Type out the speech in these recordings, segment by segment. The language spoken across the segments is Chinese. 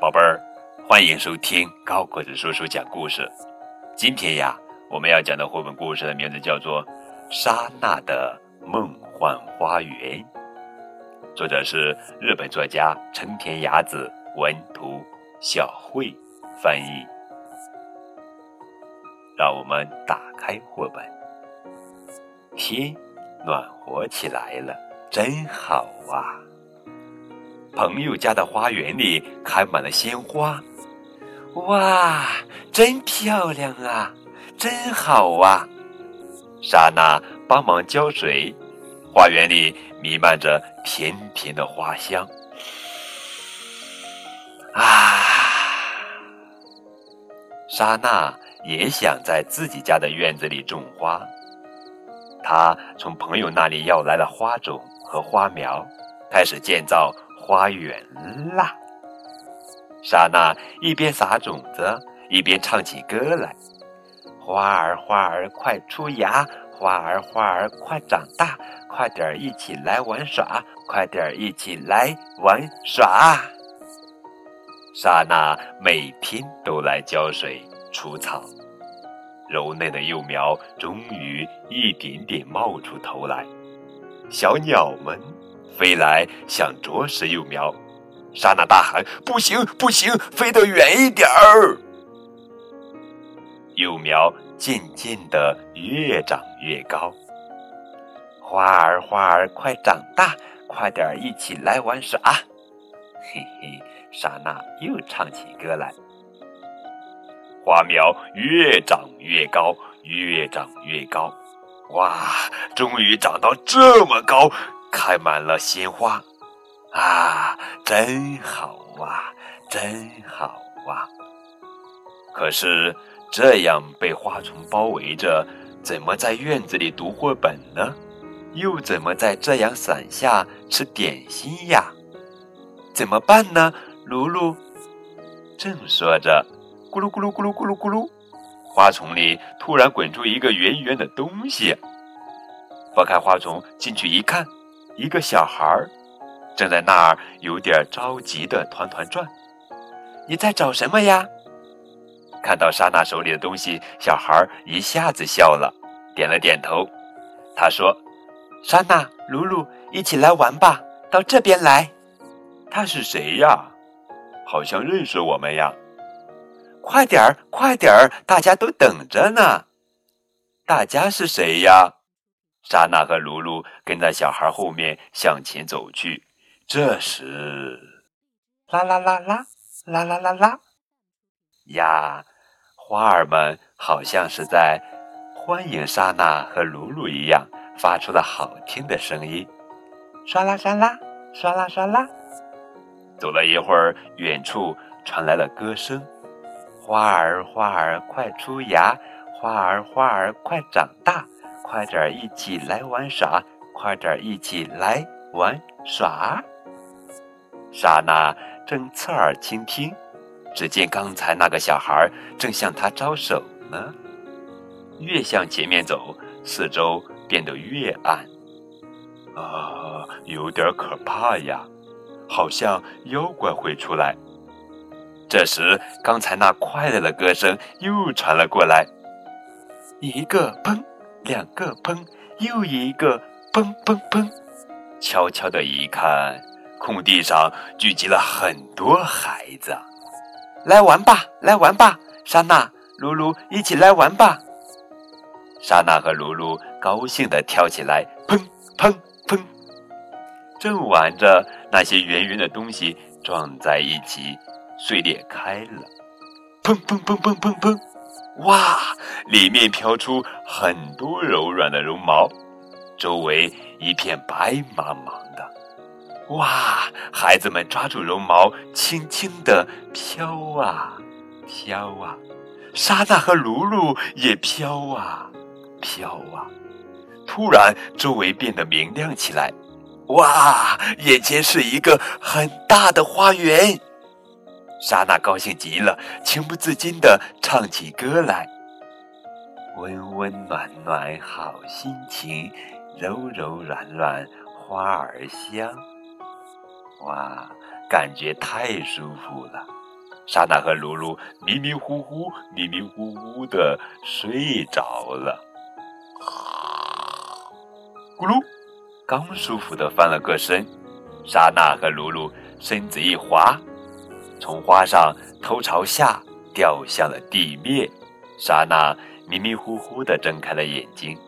宝贝儿，欢迎收听高个子叔叔讲故事。今天呀，我们要讲的绘本故事的名字叫做《莎娜的梦幻花园》，作者是日本作家成田雅子，文图，小慧翻译。让我们打开绘本，天暖和起来了，真好啊！朋友家的花园里开满了鲜花，哇，真漂亮啊，真好啊！莎娜帮忙浇水，花园里弥漫着甜甜的花香。啊，莎娜也想在自己家的院子里种花，她从朋友那里要来了花种和花苗，开始建造。花园啦！莎娜一边撒种子，一边唱起歌来：“花儿花儿快出芽，花儿花儿快长大，快点儿一起来玩耍，快点儿一起来玩耍。”莎娜每天都来浇水、除草，柔嫩的幼苗终于一点点冒出头来，小鸟们。飞来想啄食幼苗，莎娜大喊：“不行，不行，飞得远一点儿！”幼苗渐渐的越长越高。花儿花儿快长大，快点一起来玩耍！嘿嘿，莎娜又唱起歌来。花苗越长越高，越长越高，哇，终于长到这么高！开满了鲜花，啊，真好啊，真好啊！可是这样被花丛包围着，怎么在院子里读绘本呢？又怎么在遮阳伞下吃点心呀？怎么办呢？噜噜正说着，咕噜咕噜咕噜咕噜咕噜，花丛里突然滚出一个圆圆的东西。拨开花丛，进去一看。一个小孩儿正在那儿有点着急的团团转。你在找什么呀？看到莎娜手里的东西，小孩一下子笑了，点了点头。他说：“莎娜、鲁鲁，一起来玩吧，到这边来。”他是谁呀？好像认识我们呀。快点儿，快点儿，大家都等着呢。大家是谁呀？莎娜和卢卢跟在小孩后面向前走去。这时，啦啦啦啦，啦啦啦啦，呀，花儿们好像是在欢迎莎娜和卢卢一样，发出了好听的声音。唰啦唰啦，唰啦唰啦。走了一会儿，远处传来了歌声：“花儿花儿快出芽，花儿花儿快长大。”快点一起来玩耍！快点一起来玩耍！莎娜正侧耳倾听，只见刚才那个小孩正向他招手呢。越向前面走，四周变得越暗，啊，有点可怕呀，好像妖怪会出来。这时，刚才那快乐的歌声又传了过来，一个砰。两个砰，又一个砰砰砰！悄悄的一看，空地上聚集了很多孩子。来玩吧，来玩吧！莎娜、露露一起来玩吧。莎娜和露露高兴的跳起来，砰砰砰！正玩着，那些圆圆的东西撞在一起，碎裂开了。砰砰砰砰砰砰！哇！里面飘出很多柔软的绒毛，周围一片白茫茫的。哇！孩子们抓住绒毛，轻轻地飘啊飘啊。莎娜和露露也飘啊飘啊。突然，周围变得明亮起来。哇！眼前是一个很大的花园。莎娜高兴极了，情不自禁地唱起歌来：“温温暖暖好心情，柔柔软软花儿香。”哇，感觉太舒服了。莎娜和露露迷迷糊糊、迷迷糊糊的睡着了。咕噜，刚舒服的翻了个身，莎娜和露露身子一滑，从花上头朝下掉向了地面。莎娜迷迷糊糊的睁开了眼睛，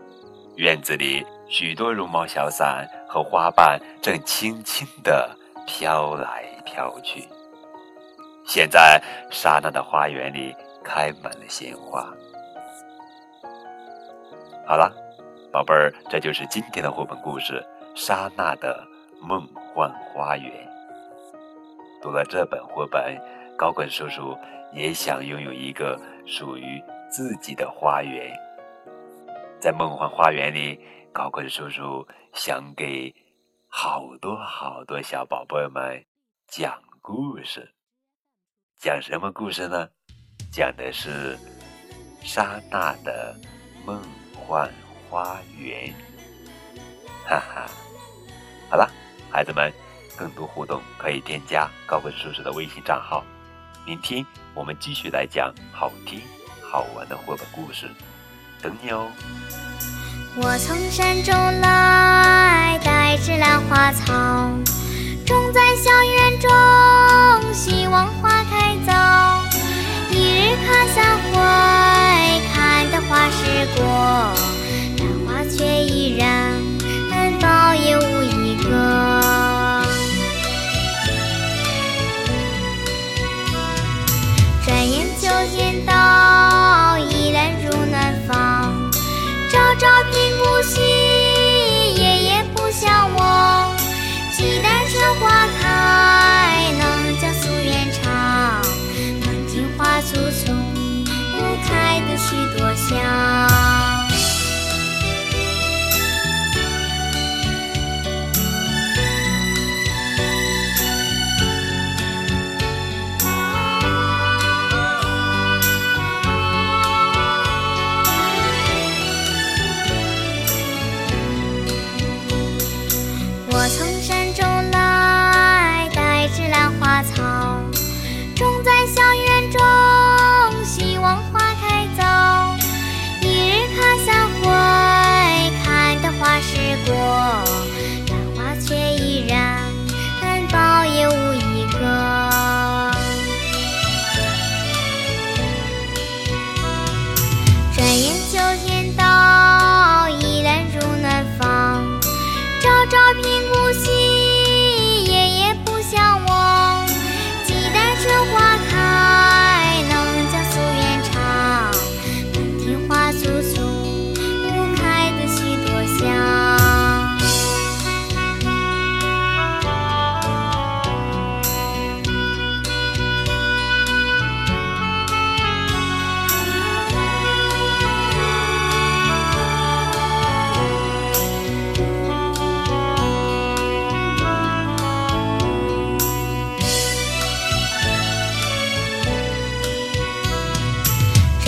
院子里许多绒毛小伞和花瓣正轻轻的飘来飘去。现在，莎娜的花园里开满了鲜花。好了，宝贝儿，这就是今天的绘本故事《莎娜的梦幻花园》。读了这本绘本，高滚叔叔也想拥有一个属于自己的花园。在梦幻花园里，高滚叔叔想给好多好多小宝贝们讲故事。讲什么故事呢？讲的是莎娜的梦幻花园。哈哈，好了，孩子们，更多互动可以添加高文叔叔的微信账号。明天我们继续来讲好听好玩的绘本故事，等你哦。我从山中来，带着兰花草，种在小园中，转眼就见到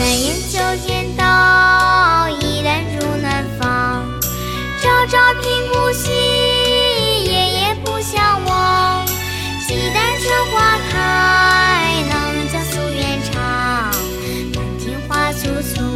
转眼秋天到，依然入南方。朝朝频顾惜，夜夜不相忘。期待春花开，能将夙愿偿。满庭花簇簇。